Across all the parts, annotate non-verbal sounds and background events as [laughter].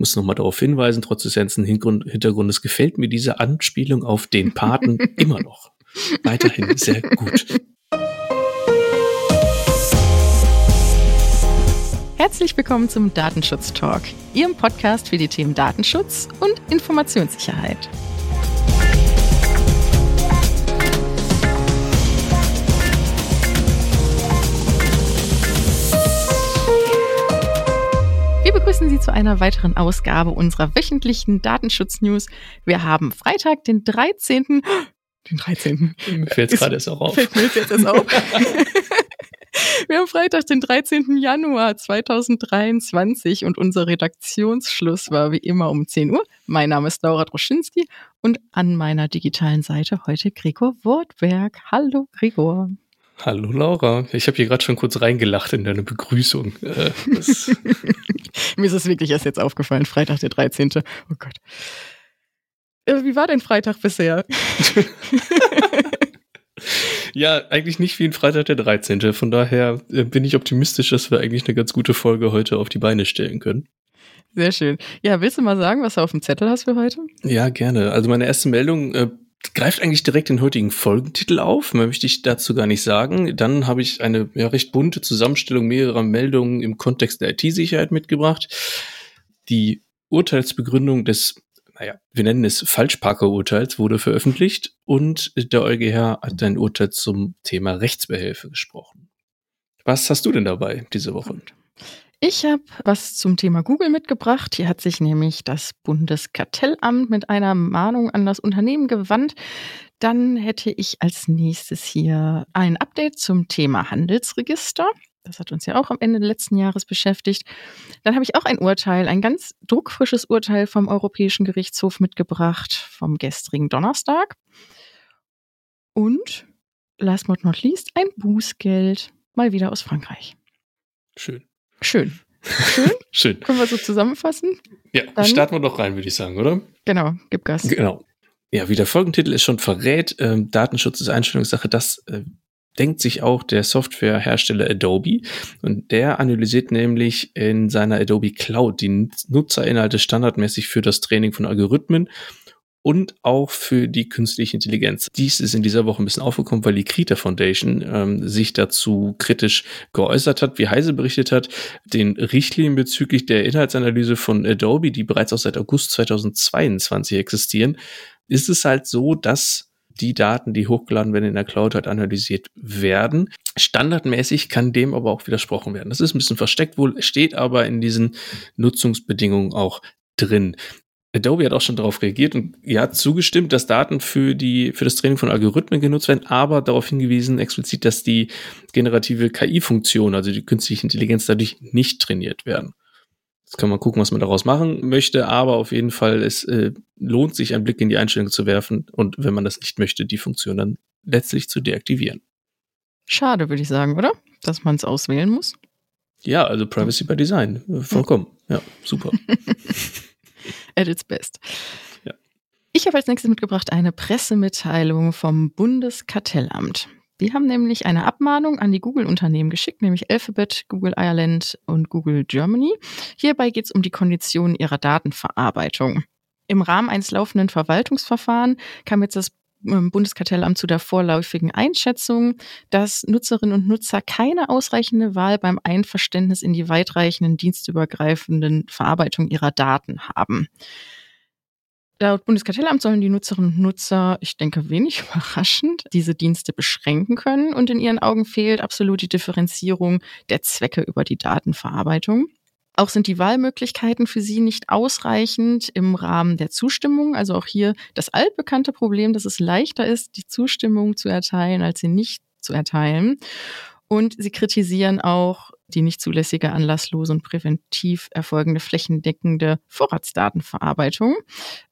muss nochmal darauf hinweisen, trotz des ganzen Hintergrundes gefällt mir diese Anspielung auf den Paten [laughs] immer noch. Weiterhin sehr gut. Herzlich willkommen zum Datenschutz Talk, Ihrem Podcast für die Themen Datenschutz und Informationssicherheit. Begrüßen Sie zu einer weiteren Ausgabe unserer wöchentlichen Datenschutz-News. Wir haben Freitag, den 13. [gasps] Den 13. Mir fällt es gerade erst auch auf. Fällt mir jetzt erst auf. [laughs] Wir haben Freitag, den 13. Januar 2023 und unser Redaktionsschluss war wie immer um 10 Uhr. Mein Name ist Laura Droschinski und an meiner digitalen Seite heute Gregor Wortberg. Hallo Gregor. Hallo Laura. Ich habe hier gerade schon kurz reingelacht in deine Begrüßung. Äh, [laughs] Mir ist es wirklich erst jetzt aufgefallen, Freitag der 13. Oh Gott. Äh, wie war dein Freitag bisher? [laughs] ja, eigentlich nicht wie ein Freitag der 13. Von daher äh, bin ich optimistisch, dass wir eigentlich eine ganz gute Folge heute auf die Beine stellen können. Sehr schön. Ja, willst du mal sagen, was du auf dem Zettel hast für heute? Ja, gerne. Also meine erste Meldung äh, greift eigentlich direkt den heutigen Folgentitel auf, mehr möchte ich dazu gar nicht sagen. Dann habe ich eine ja, recht bunte Zusammenstellung mehrerer Meldungen im Kontext der IT-Sicherheit mitgebracht. Die Urteilsbegründung des naja, wir nennen es Falschparker-Urteils, wurde veröffentlicht und der EuGH hat ein Urteil zum Thema Rechtsbehelfe gesprochen. Was hast du denn dabei diese Woche? Ich habe was zum Thema Google mitgebracht. Hier hat sich nämlich das Bundeskartellamt mit einer Mahnung an das Unternehmen gewandt. Dann hätte ich als nächstes hier ein Update zum Thema Handelsregister. Das hat uns ja auch am Ende letzten Jahres beschäftigt. Dann habe ich auch ein Urteil, ein ganz druckfrisches Urteil vom Europäischen Gerichtshof mitgebracht, vom gestrigen Donnerstag. Und last but not least, ein Bußgeld, mal wieder aus Frankreich. Schön. Schön. Schön? [laughs] Schön. Können wir so zusammenfassen? Ja, Dann, starten wir doch rein, würde ich sagen, oder? Genau, gib Gas. Genau. Ja, wie der Folgentitel ist schon verrät, ähm, Datenschutz ist Einstellungssache, das äh, denkt sich auch der Softwarehersteller Adobe und der analysiert nämlich in seiner Adobe Cloud die Nutzerinhalte standardmäßig für das Training von Algorithmen und auch für die künstliche Intelligenz. Dies ist in dieser Woche ein bisschen aufgekommen, weil die Krita Foundation ähm, sich dazu kritisch geäußert hat, wie Heise berichtet hat, den Richtlinien bezüglich der Inhaltsanalyse von Adobe, die bereits auch seit August 2022 existieren, ist es halt so, dass die Daten, die hochgeladen werden in der Cloud, halt analysiert werden. Standardmäßig kann dem aber auch widersprochen werden. Das ist ein bisschen versteckt wohl, steht aber in diesen Nutzungsbedingungen auch drin. Adobe hat auch schon darauf reagiert und ja zugestimmt, dass Daten für die für das Training von Algorithmen genutzt werden, aber darauf hingewiesen explizit, dass die generative KI-Funktion, also die künstliche Intelligenz, dadurch nicht trainiert werden. Jetzt kann man gucken, was man daraus machen möchte, aber auf jeden Fall, es äh, lohnt sich, einen Blick in die Einstellung zu werfen und wenn man das nicht möchte, die Funktion dann letztlich zu deaktivieren. Schade, würde ich sagen, oder? Dass man es auswählen muss. Ja, also Privacy by Design. Äh, vollkommen. [laughs] Ja, super. [laughs] At its best. Ja. Ich habe als nächstes mitgebracht eine Pressemitteilung vom Bundeskartellamt. Die haben nämlich eine Abmahnung an die Google-Unternehmen geschickt, nämlich Alphabet, Google Ireland und Google Germany. Hierbei geht es um die Konditionen ihrer Datenverarbeitung. Im Rahmen eines laufenden Verwaltungsverfahrens kam jetzt das Bundeskartellamt zu der vorläufigen Einschätzung, dass Nutzerinnen und Nutzer keine ausreichende Wahl beim Einverständnis in die weitreichenden dienstübergreifenden Verarbeitung ihrer Daten haben. Laut Bundeskartellamt sollen die Nutzerinnen und Nutzer, ich denke wenig [laughs] überraschend, diese Dienste beschränken können und in ihren Augen fehlt absolut die Differenzierung der Zwecke über die Datenverarbeitung. Auch sind die Wahlmöglichkeiten für sie nicht ausreichend im Rahmen der Zustimmung. Also auch hier das altbekannte Problem, dass es leichter ist, die Zustimmung zu erteilen, als sie nicht zu erteilen. Und sie kritisieren auch die nicht zulässige, anlasslose und präventiv erfolgende flächendeckende Vorratsdatenverarbeitung,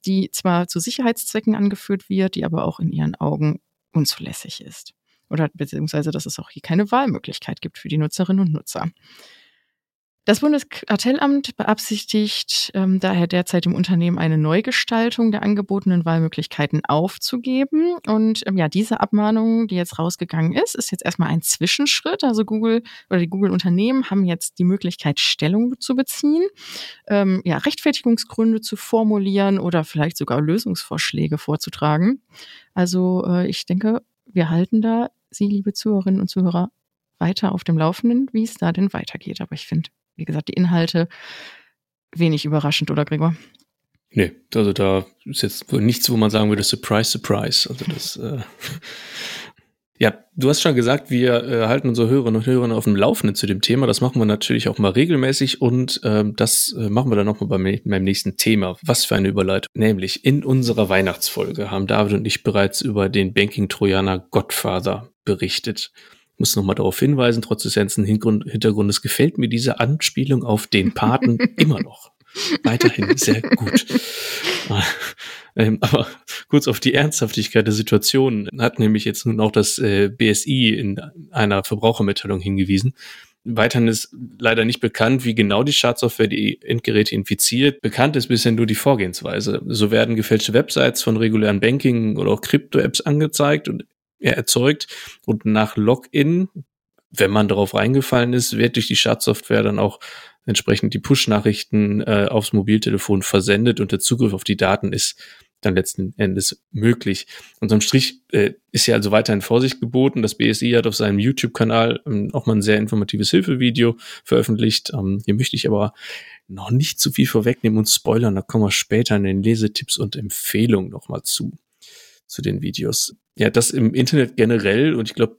die zwar zu Sicherheitszwecken angeführt wird, die aber auch in ihren Augen unzulässig ist. Oder beziehungsweise, dass es auch hier keine Wahlmöglichkeit gibt für die Nutzerinnen und Nutzer. Das Bundeskartellamt beabsichtigt ähm, daher derzeit im Unternehmen eine Neugestaltung der angebotenen Wahlmöglichkeiten aufzugeben. Und ähm, ja, diese Abmahnung, die jetzt rausgegangen ist, ist jetzt erstmal ein Zwischenschritt. Also Google oder die Google-Unternehmen haben jetzt die Möglichkeit, Stellung zu beziehen, ähm, ja, Rechtfertigungsgründe zu formulieren oder vielleicht sogar Lösungsvorschläge vorzutragen. Also äh, ich denke, wir halten da Sie, liebe Zuhörerinnen und Zuhörer, weiter auf dem Laufenden, wie es da denn weitergeht. Aber ich finde, wie gesagt, die Inhalte wenig überraschend, oder Gregor? Nee, also da ist jetzt nichts, wo man sagen würde, surprise, surprise. Also das, [laughs] äh, ja, du hast schon gesagt, wir äh, halten unsere Hörerinnen und Hörer auf dem Laufenden zu dem Thema. Das machen wir natürlich auch mal regelmäßig und ähm, das äh, machen wir dann nochmal beim, beim nächsten Thema. Was für eine Überleitung. Nämlich in unserer Weihnachtsfolge haben David und ich bereits über den Banking-Trojaner Godfather berichtet muss nochmal darauf hinweisen, trotz des ganzen Hintergrundes gefällt mir diese Anspielung auf den Paten [laughs] immer noch. Weiterhin sehr gut. ähm, aber kurz auf die Ernsthaftigkeit der Situation hat nämlich jetzt nun auch das äh, BSI in einer Verbrauchermitteilung hingewiesen. Weiterhin ist leider nicht bekannt, wie genau die Schadsoftware die Endgeräte infiziert. Bekannt ist bisher nur die Vorgehensweise. So werden gefälschte Websites von regulären Banking- oder auch Krypto-Apps angezeigt und erzeugt und nach Login, wenn man darauf reingefallen ist, wird durch die Schadsoftware dann auch entsprechend die Push-Nachrichten äh, aufs Mobiltelefon versendet und der Zugriff auf die Daten ist dann letzten Endes möglich. Unterm Strich äh, ist ja also weiterhin Vorsicht geboten. Das BSI hat auf seinem YouTube-Kanal ähm, auch mal ein sehr informatives Hilfevideo veröffentlicht. Ähm, hier möchte ich aber noch nicht zu viel vorwegnehmen und spoilern. Da kommen wir später in den Lesetipps und Empfehlungen nochmal zu, zu den Videos ja, das im Internet generell, und ich glaube,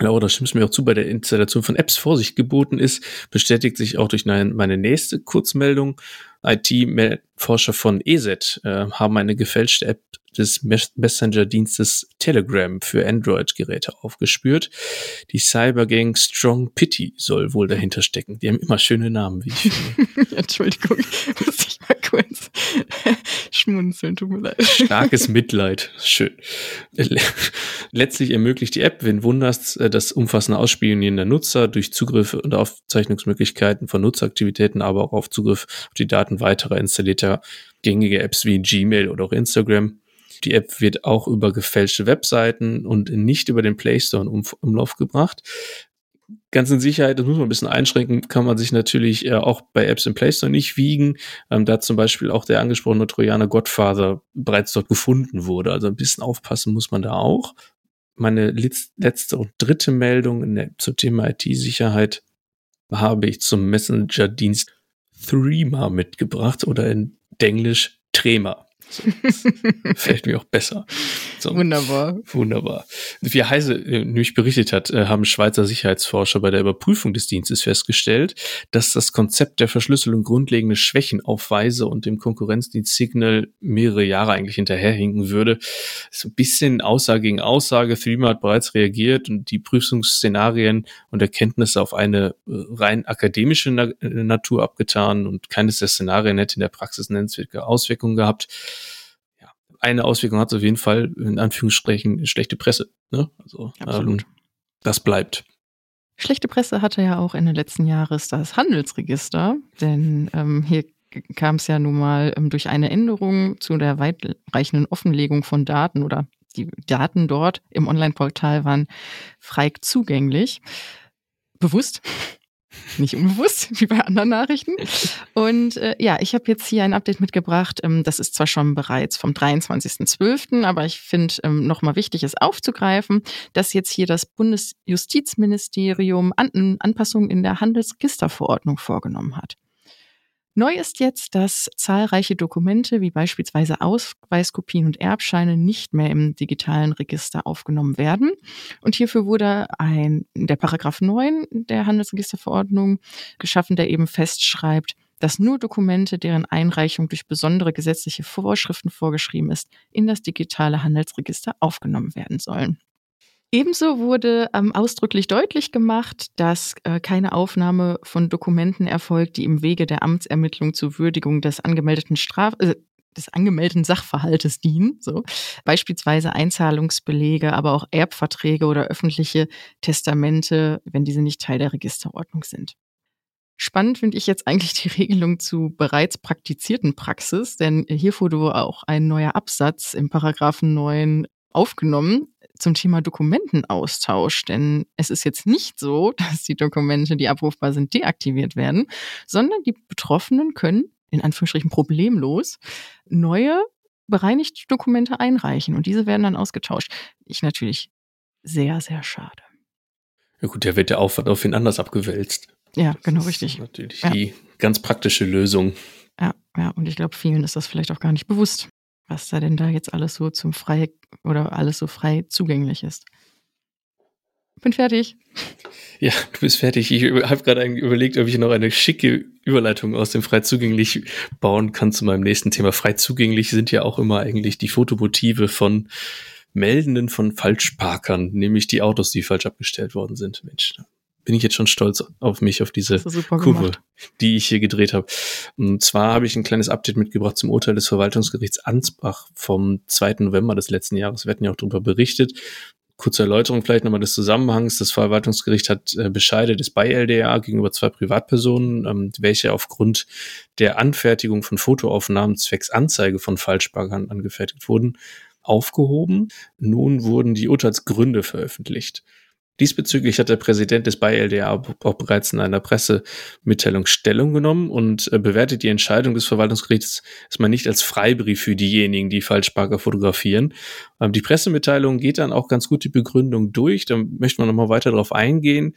Laura, da stimmst du mir auch zu, bei der Installation von Apps Vorsicht geboten ist, bestätigt sich auch durch meine nächste Kurzmeldung. IT-Forscher von ESET äh, haben eine gefälschte App des Messenger-Dienstes Telegram für Android-Geräte aufgespürt. Die Cybergang Strong Pity soll wohl dahinter stecken. Die haben immer schöne Namen, wie ich finde. [laughs] Entschuldigung, [laughs] muss ich mal kurz [laughs] schmunzeln, tut mir leid. Starkes Mitleid, schön. Letztlich ermöglicht die App, wenn wunderst, äh, das umfassende Ausspionieren der Nutzer durch Zugriffe und Aufzeichnungsmöglichkeiten von Nutzeraktivitäten, aber auch auf Zugriff auf die Daten weiterer installierter gängige Apps wie Gmail oder auch Instagram. Die App wird auch über gefälschte Webseiten und nicht über den Play Store in Umlauf gebracht. Ganz in Sicherheit, das muss man ein bisschen einschränken, kann man sich natürlich äh, auch bei Apps im Play Store nicht wiegen, ähm, da zum Beispiel auch der angesprochene Trojaner Godfather bereits dort gefunden wurde. Also ein bisschen aufpassen muss man da auch. Meine letzte und dritte Meldung der, zum Thema IT-Sicherheit habe ich zum Messenger-Dienst Threema mitgebracht oder in Englisch Trema. So, [laughs] fällt mir auch besser. So, wunderbar. Wunderbar. Wie Heise äh, nämlich berichtet hat, äh, haben Schweizer Sicherheitsforscher bei der Überprüfung des Dienstes festgestellt, dass das Konzept der Verschlüsselung grundlegende Schwächen aufweise und dem Konkurrenzdienst Signal mehrere Jahre eigentlich hinterherhinken würde. Ist ein bisschen Aussage gegen Aussage. Threema hat bereits reagiert und die Prüfungsszenarien und Erkenntnisse auf eine äh, rein akademische Na Natur abgetan und keines der Szenarien hätte in der Praxis nennenswerte Auswirkungen gehabt eine Auswirkung hat es auf jeden Fall, in Anführungsstrichen, schlechte Presse. Ne? Also, Absolut. Ähm, das bleibt. Schlechte Presse hatte ja auch Ende letzten Jahres das Handelsregister, denn ähm, hier kam es ja nun mal ähm, durch eine Änderung zu der weitreichenden Offenlegung von Daten oder die Daten dort im Online-Portal waren frei zugänglich. Bewusst, nicht unbewusst, [laughs] wie bei anderen Nachrichten. Und äh, ja, ich habe jetzt hier ein Update mitgebracht. Ähm, das ist zwar schon bereits vom 23.12., aber ich finde ähm, nochmal wichtig, es aufzugreifen, dass jetzt hier das Bundesjustizministerium An Anpassungen in der Handelsregisterverordnung vorgenommen hat. Neu ist jetzt, dass zahlreiche Dokumente wie beispielsweise Ausweiskopien und Erbscheine nicht mehr im digitalen Register aufgenommen werden. Und hierfür wurde ein, der Paragraph 9 der Handelsregisterverordnung geschaffen, der eben festschreibt, dass nur Dokumente, deren Einreichung durch besondere gesetzliche Vorschriften vorgeschrieben ist, in das digitale Handelsregister aufgenommen werden sollen. Ebenso wurde ähm, ausdrücklich deutlich gemacht, dass äh, keine Aufnahme von Dokumenten erfolgt, die im Wege der Amtsermittlung zur Würdigung des angemeldeten Straf äh, des angemeldeten Sachverhaltes dienen, so beispielsweise Einzahlungsbelege, aber auch Erbverträge oder öffentliche Testamente, wenn diese nicht Teil der Registerordnung sind. Spannend finde ich jetzt eigentlich die Regelung zu bereits praktizierten Praxis, denn hier wurde auch ein neuer Absatz im Paragraphen 9 aufgenommen zum Thema Dokumentenaustausch. Denn es ist jetzt nicht so, [laughs] dass die Dokumente, die abrufbar sind, deaktiviert werden, sondern die Betroffenen können in Anführungsstrichen problemlos neue bereinigte Dokumente einreichen und diese werden dann ausgetauscht. Ich natürlich sehr, sehr schade. Ja gut, der wird der Aufwand auf ihn anders abgewälzt. Ja, das genau richtig. Natürlich ja. die ganz praktische Lösung. Ja, ja, und ich glaube, vielen ist das vielleicht auch gar nicht bewusst, was da denn da jetzt alles so zum frei oder alles so frei zugänglich ist. Bin fertig. Ja, du bist fertig. Ich habe gerade überlegt, ob ich noch eine schicke Überleitung aus dem frei zugänglich bauen kann zu meinem nächsten Thema. Frei zugänglich sind ja auch immer eigentlich die Fotomotive von Meldenden von Falschparkern, nämlich die Autos, die falsch abgestellt worden sind. Mensch, bin ich jetzt schon stolz auf mich, auf diese Kurve, gemacht. die ich hier gedreht habe. Und zwar habe ich ein kleines Update mitgebracht zum Urteil des Verwaltungsgerichts Ansbach vom 2. November des letzten Jahres. Wir hatten ja auch darüber berichtet. Kurze Erläuterung vielleicht nochmal des Zusammenhangs. Das Verwaltungsgericht hat äh, Bescheide des BayLDA gegenüber zwei Privatpersonen, ähm, welche aufgrund der Anfertigung von Fotoaufnahmen zwecks Anzeige von Falschparkern angefertigt wurden, aufgehoben. Nun wurden die Urteilsgründe veröffentlicht. Diesbezüglich hat der Präsident des BayLDA auch bereits in einer Pressemitteilung Stellung genommen und äh, bewertet die Entscheidung des Verwaltungsgerichts erstmal nicht als Freibrief für diejenigen, die Falschparker fotografieren. Ähm, die Pressemitteilung geht dann auch ganz gut die Begründung durch. Da möchte man nochmal weiter darauf eingehen.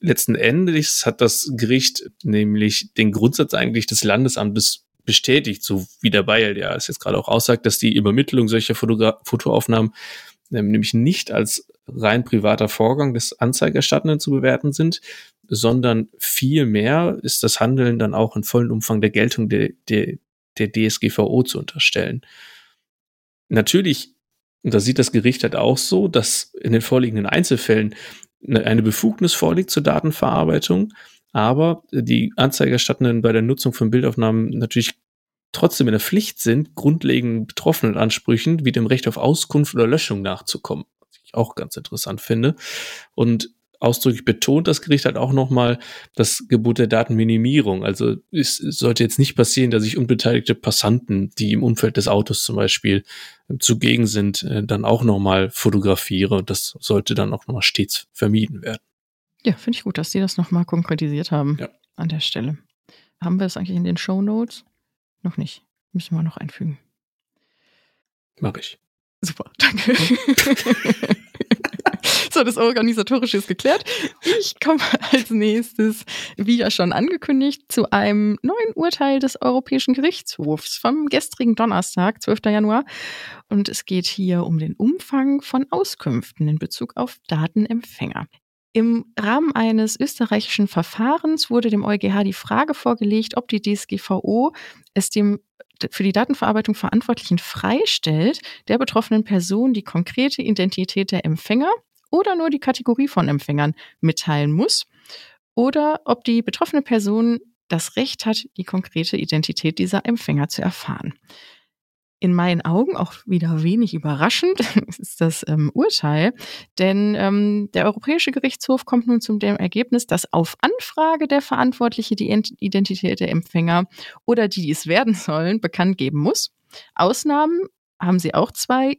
Letzten Endes hat das Gericht nämlich den Grundsatz eigentlich des Landesamtes bestätigt, so wie der BayLDA es jetzt gerade auch aussagt, dass die Übermittlung solcher Fotogra Fotoaufnahmen ähm, nämlich nicht als rein privater Vorgang des Anzeigerstattenden zu bewerten sind, sondern vielmehr ist das Handeln dann auch in vollem Umfang der Geltung der, der, der DSGVO zu unterstellen. Natürlich, und da sieht das Gericht halt auch so, dass in den vorliegenden Einzelfällen eine Befugnis vorliegt zur Datenverarbeitung, aber die Anzeigerstattenden bei der Nutzung von Bildaufnahmen natürlich trotzdem in der Pflicht sind, grundlegenden betroffenen Ansprüchen wie dem Recht auf Auskunft oder Löschung nachzukommen ich auch ganz interessant finde. Und ausdrücklich betont das Gericht hat auch nochmal das Gebot der Datenminimierung. Also es sollte jetzt nicht passieren, dass ich unbeteiligte Passanten, die im Umfeld des Autos zum Beispiel äh, zugegen sind, äh, dann auch nochmal fotografiere. Und das sollte dann auch nochmal stets vermieden werden. Ja, finde ich gut, dass Sie das nochmal konkretisiert haben ja. an der Stelle. Haben wir das eigentlich in den Show Notes? Noch nicht. Müssen wir noch einfügen. Mach ich. Super, danke. [laughs] so, das Organisatorische ist geklärt. Ich komme als nächstes, wie ja schon angekündigt, zu einem neuen Urteil des Europäischen Gerichtshofs vom gestrigen Donnerstag, 12. Januar. Und es geht hier um den Umfang von Auskünften in Bezug auf Datenempfänger. Im Rahmen eines österreichischen Verfahrens wurde dem EuGH die Frage vorgelegt, ob die DSGVO es dem für die Datenverarbeitung Verantwortlichen freistellt, der betroffenen Person die konkrete Identität der Empfänger oder nur die Kategorie von Empfängern mitteilen muss oder ob die betroffene Person das Recht hat, die konkrete Identität dieser Empfänger zu erfahren in meinen Augen auch wieder wenig überraschend [laughs] ist das ähm, Urteil, denn ähm, der Europäische Gerichtshof kommt nun zum dem Ergebnis, dass auf Anfrage der Verantwortliche die Identität der Empfänger oder die, die es werden sollen, bekannt geben muss. Ausnahmen haben sie auch zwei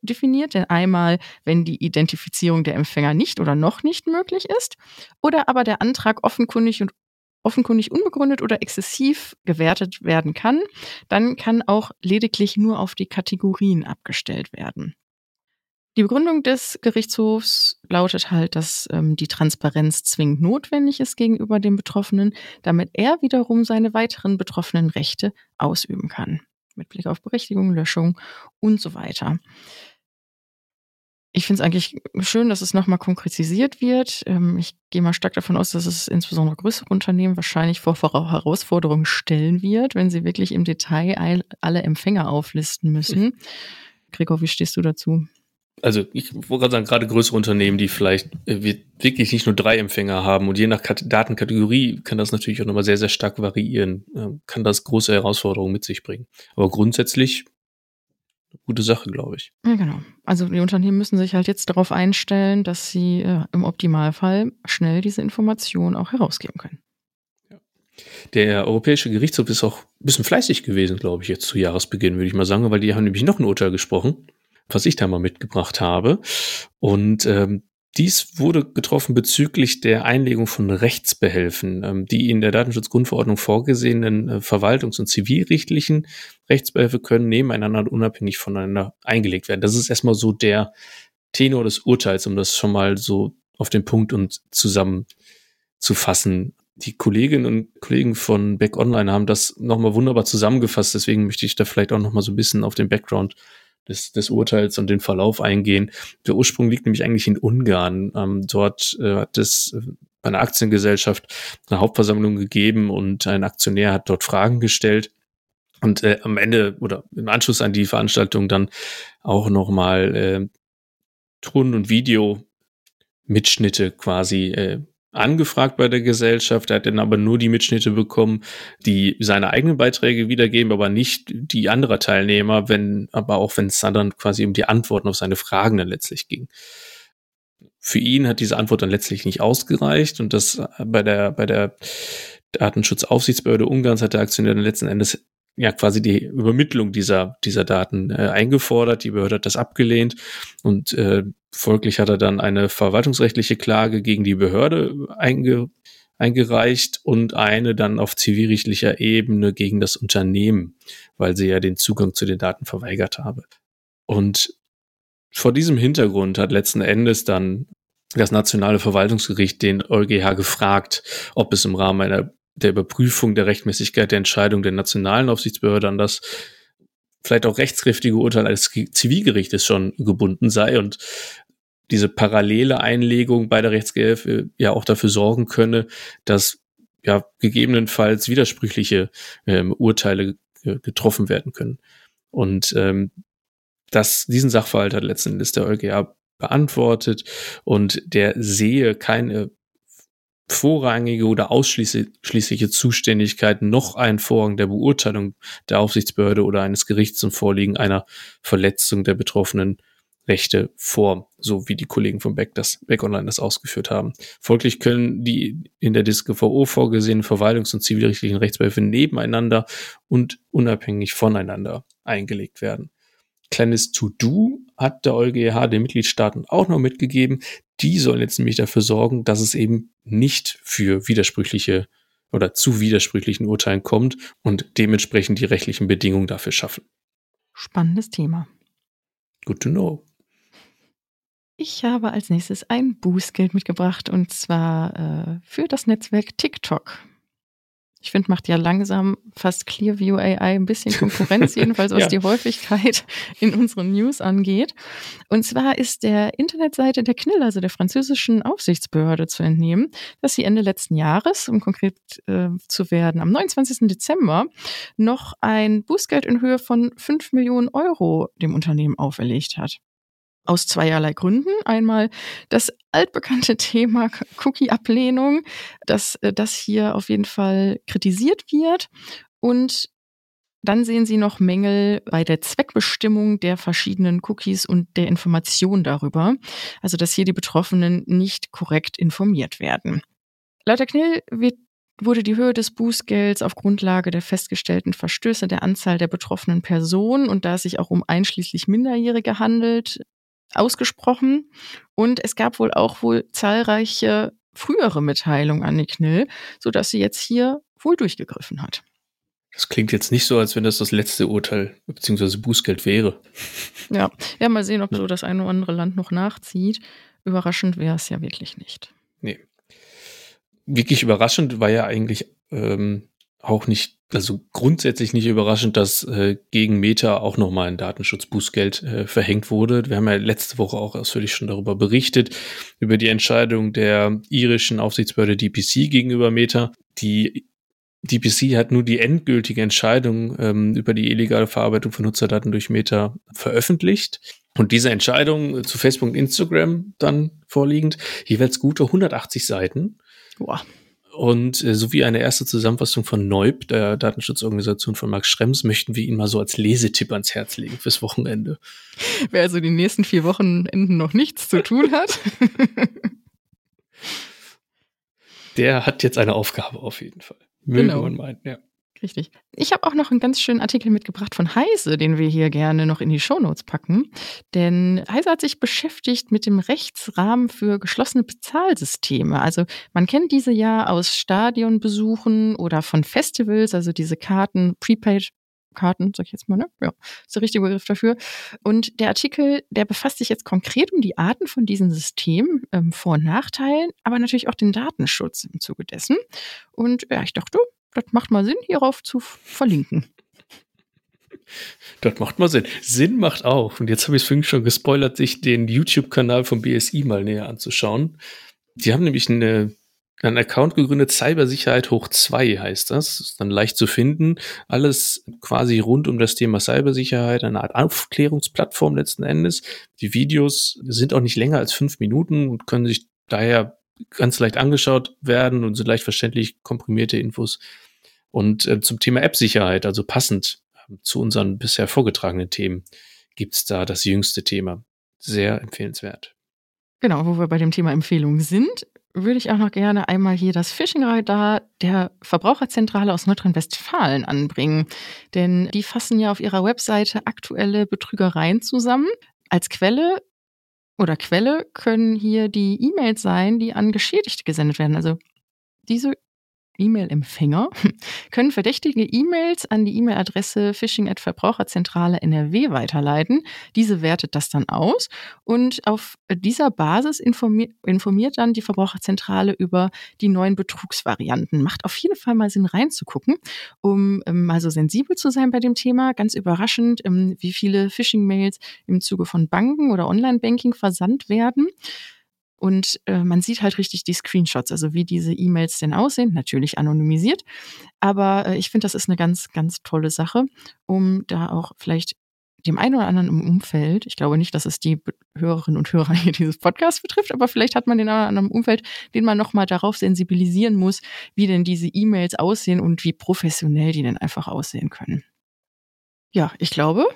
definiert, denn einmal, wenn die Identifizierung der Empfänger nicht oder noch nicht möglich ist, oder aber der Antrag offenkundig und offenkundig unbegründet oder exzessiv gewertet werden kann, dann kann auch lediglich nur auf die Kategorien abgestellt werden. Die Begründung des Gerichtshofs lautet halt, dass ähm, die Transparenz zwingend notwendig ist gegenüber dem Betroffenen, damit er wiederum seine weiteren betroffenen Rechte ausüben kann. Mit Blick auf Berechtigung, Löschung und so weiter ich finde es eigentlich schön, dass es nochmal konkretisiert wird. Ähm, ich gehe mal stark davon aus, dass es insbesondere größere Unternehmen wahrscheinlich vor Herausforderungen stellen wird, wenn sie wirklich im Detail alle Empfänger auflisten müssen. Gregor, wie stehst du dazu? Also ich wollte gerade sagen, gerade größere Unternehmen, die vielleicht äh, wirklich nicht nur drei Empfänger haben und je nach Datenkategorie kann das natürlich auch nochmal sehr, sehr stark variieren, ähm, kann das große Herausforderungen mit sich bringen. Aber grundsätzlich gute Sache, glaube ich. Ja, genau. Also die Unternehmen müssen sich halt jetzt darauf einstellen, dass sie äh, im Optimalfall schnell diese Information auch herausgeben können. Der Europäische Gerichtshof ist auch ein bisschen fleißig gewesen, glaube ich, jetzt zu Jahresbeginn, würde ich mal sagen, weil die haben nämlich noch ein Urteil gesprochen, was ich da mal mitgebracht habe. Und ähm, dies wurde getroffen bezüglich der Einlegung von Rechtsbehelfen, ähm, die in der Datenschutzgrundverordnung vorgesehenen äh, verwaltungs- und zivilrechtlichen Rechtsbehelfe können nebeneinander und unabhängig voneinander eingelegt werden. Das ist erstmal so der Tenor des Urteils, um das schon mal so auf den Punkt und zusammenzufassen. Die Kolleginnen und Kollegen von Back Online haben das nochmal wunderbar zusammengefasst, deswegen möchte ich da vielleicht auch nochmal so ein bisschen auf den Background des, des Urteils und den Verlauf eingehen. Der Ursprung liegt nämlich eigentlich in Ungarn. Ähm, dort äh, hat es äh, bei einer Aktiengesellschaft eine Hauptversammlung gegeben und ein Aktionär hat dort Fragen gestellt. Und äh, am Ende oder im Anschluss an die Veranstaltung dann auch nochmal äh, Ton- und Video-Mitschnitte quasi äh, angefragt bei der Gesellschaft. Er hat dann aber nur die Mitschnitte bekommen, die seine eigenen Beiträge wiedergeben, aber nicht die anderer Teilnehmer, wenn, aber auch wenn es dann quasi um die Antworten auf seine Fragen dann letztlich ging. Für ihn hat diese Antwort dann letztlich nicht ausgereicht und das bei der, bei der Datenschutzaufsichtsbehörde Ungarns hat der Aktionär dann letzten Endes ja quasi die Übermittlung dieser, dieser Daten äh, eingefordert. Die Behörde hat das abgelehnt und äh, folglich hat er dann eine verwaltungsrechtliche Klage gegen die Behörde einge, eingereicht und eine dann auf zivilrechtlicher Ebene gegen das Unternehmen, weil sie ja den Zugang zu den Daten verweigert habe. Und vor diesem Hintergrund hat letzten Endes dann das nationale Verwaltungsgericht den EuGH gefragt, ob es im Rahmen einer der Überprüfung der Rechtmäßigkeit der Entscheidung der nationalen Aufsichtsbehörde an das vielleicht auch rechtskräftige Urteil eines Zivilgerichtes schon gebunden sei und diese parallele Einlegung bei der Rechtsgehilfe ja auch dafür sorgen könne, dass ja gegebenenfalls widersprüchliche ähm, Urteile getroffen werden können. Und ähm, das, diesen Sachverhalt hat letzten Endes der EuGH beantwortet und der sehe keine vorrangige oder ausschließliche Zuständigkeit noch ein Vorrang der Beurteilung der Aufsichtsbehörde oder eines Gerichts zum Vorliegen einer Verletzung der betroffenen Rechte vor, so wie die Kollegen von Beck das Beck Online das ausgeführt haben. Folglich können die in der DSGVO vorgesehenen Verwaltungs- und zivilrechtlichen Rechtsbehelfe nebeneinander und unabhängig voneinander eingelegt werden. Kleines To-Do hat der EuGH den Mitgliedstaaten auch noch mitgegeben. Die sollen jetzt nämlich dafür sorgen, dass es eben nicht für widersprüchliche oder zu widersprüchlichen Urteilen kommt und dementsprechend die rechtlichen Bedingungen dafür schaffen. Spannendes Thema. Good to know. Ich habe als nächstes ein Bußgeld mitgebracht und zwar äh, für das Netzwerk TikTok. Ich finde, macht ja langsam fast Clearview AI ein bisschen Konkurrenz, [laughs] jedenfalls was ja. die Häufigkeit in unseren News angeht. Und zwar ist der Internetseite der CNIL, also der französischen Aufsichtsbehörde, zu entnehmen, dass sie Ende letzten Jahres, um konkret äh, zu werden, am 29. Dezember noch ein Bußgeld in Höhe von 5 Millionen Euro dem Unternehmen auferlegt hat aus zweierlei Gründen. Einmal das altbekannte Thema Cookie-Ablehnung, dass äh, das hier auf jeden Fall kritisiert wird. Und dann sehen Sie noch Mängel bei der Zweckbestimmung der verschiedenen Cookies und der Information darüber. Also, dass hier die Betroffenen nicht korrekt informiert werden. Laut der KNIL wird wurde die Höhe des Bußgelds auf Grundlage der festgestellten Verstöße der Anzahl der betroffenen Personen und da es sich auch um einschließlich Minderjährige handelt, ausgesprochen. Und es gab wohl auch wohl zahlreiche frühere Mitteilungen an die KNIL, sodass sie jetzt hier wohl durchgegriffen hat. Das klingt jetzt nicht so, als wenn das das letzte Urteil bzw. Bußgeld wäre. Ja, ja, mal sehen, ob so das eine oder andere Land noch nachzieht. Überraschend wäre es ja wirklich nicht. Nee. Wirklich überraschend war ja eigentlich ähm, auch nicht also grundsätzlich nicht überraschend, dass äh, gegen Meta auch nochmal ein Datenschutzbußgeld äh, verhängt wurde. Wir haben ja letzte Woche auch ausführlich schon darüber berichtet, über die Entscheidung der irischen Aufsichtsbehörde DPC gegenüber Meta. Die DPC hat nur die endgültige Entscheidung ähm, über die illegale Verarbeitung von Nutzerdaten durch Meta veröffentlicht. Und diese Entscheidung zu Facebook und Instagram dann vorliegend, jeweils gute 180 Seiten. Boah. Und äh, sowie eine erste Zusammenfassung von Neub, der Datenschutzorganisation von Max Schrems, möchten wir Ihnen mal so als Lesetipp ans Herz legen fürs Wochenende. [laughs] Wer also die nächsten vier Wochenenden noch nichts zu tun hat. [laughs] der hat jetzt eine Aufgabe auf jeden Fall. Möge genau. man meinen, ja. Richtig. Ich habe auch noch einen ganz schönen Artikel mitgebracht von Heise, den wir hier gerne noch in die Shownotes packen. Denn Heise hat sich beschäftigt mit dem Rechtsrahmen für geschlossene Bezahlsysteme. Also man kennt diese ja aus Stadionbesuchen oder von Festivals, also diese Karten, Prepaid Karten, sag ich jetzt mal, ne? Ja, ist der richtige Begriff dafür. Und der Artikel, der befasst sich jetzt konkret um die Arten von diesen Systemen, ähm, Vor- und Nachteilen, aber natürlich auch den Datenschutz im Zuge dessen. Und ja, ich dachte, das macht mal Sinn, hierauf zu verlinken. Das macht mal Sinn. Sinn macht auch. Und jetzt habe ich es vorhin schon gespoilert, sich den YouTube-Kanal vom BSI mal näher anzuschauen. Die haben nämlich eine, einen Account gegründet, Cybersicherheit hoch 2 heißt das. Ist dann leicht zu finden. Alles quasi rund um das Thema Cybersicherheit, eine Art Aufklärungsplattform letzten Endes. Die Videos sind auch nicht länger als fünf Minuten und können sich daher ganz leicht angeschaut werden und sind leicht verständlich komprimierte Infos. Und äh, zum Thema App-Sicherheit, also passend äh, zu unseren bisher vorgetragenen Themen, gibt's da das jüngste Thema. Sehr empfehlenswert. Genau, wo wir bei dem Thema Empfehlungen sind, würde ich auch noch gerne einmal hier das Phishing-Radar der Verbraucherzentrale aus Nordrhein-Westfalen anbringen. Denn die fassen ja auf ihrer Webseite aktuelle Betrügereien zusammen. Als Quelle oder Quelle können hier die E-Mails sein, die an Geschädigte gesendet werden. Also diese E-Mail-Empfänger [laughs] können verdächtige E-Mails an die E-Mail-Adresse phishing@verbraucherzentrale NRW weiterleiten. Diese wertet das dann aus und auf dieser Basis informiert, informiert dann die Verbraucherzentrale über die neuen Betrugsvarianten. Macht auf jeden Fall mal Sinn reinzugucken, um ähm, so sensibel zu sein bei dem Thema. Ganz überraschend, ähm, wie viele Phishing-Mails im Zuge von Banken oder Online-Banking versandt werden. Und äh, man sieht halt richtig die Screenshots, also wie diese E-Mails denn aussehen, natürlich anonymisiert. Aber äh, ich finde, das ist eine ganz, ganz tolle Sache, um da auch vielleicht dem einen oder anderen im Umfeld, ich glaube nicht, dass es die Hörerinnen und Hörer hier dieses Podcasts betrifft, aber vielleicht hat man den einen oder anderen im Umfeld, den man nochmal darauf sensibilisieren muss, wie denn diese E-Mails aussehen und wie professionell die denn einfach aussehen können. Ja, ich glaube,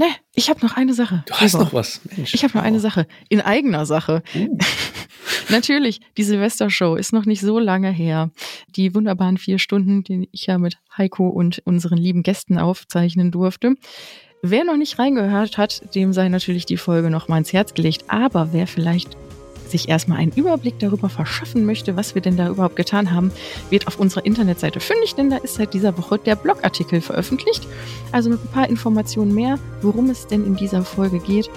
Ne, ich habe noch eine Sache. Du hast Gregor. noch was. Mensch. Ich habe noch eine Sache. In eigener Sache. Uh. [laughs] Natürlich, die Silvestershow ist noch nicht so lange her. Die wunderbaren vier Stunden, die ich ja mit Heiko und unseren lieben Gästen aufzeichnen durfte. Wer noch nicht reingehört hat, dem sei natürlich die Folge noch mal ins Herz gelegt. Aber wer vielleicht sich erstmal einen Überblick darüber verschaffen möchte, was wir denn da überhaupt getan haben, wird auf unserer Internetseite fündig, denn da ist seit dieser Woche der Blogartikel veröffentlicht. Also mit ein paar Informationen mehr, worum es denn in dieser Folge geht.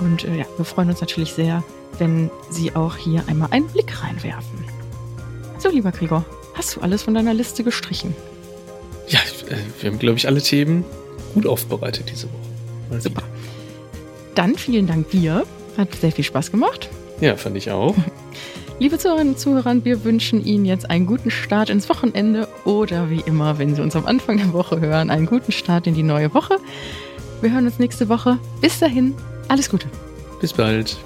Und äh, ja, wir freuen uns natürlich sehr, wenn Sie auch hier einmal einen Blick reinwerfen. So, lieber Gregor, hast du alles von deiner Liste gestrichen? Ja, äh, wir haben, glaube ich, alle Themen gut aufbereitet diese Woche. Mal Super. Dann vielen Dank dir. Hat sehr viel Spaß gemacht. Ja, fand ich auch. [laughs] Liebe Zuhörerinnen und Zuhörer, wir wünschen Ihnen jetzt einen guten Start ins Wochenende oder wie immer, wenn Sie uns am Anfang der Woche hören, einen guten Start in die neue Woche. Wir hören uns nächste Woche. Bis dahin, alles Gute. Bis bald.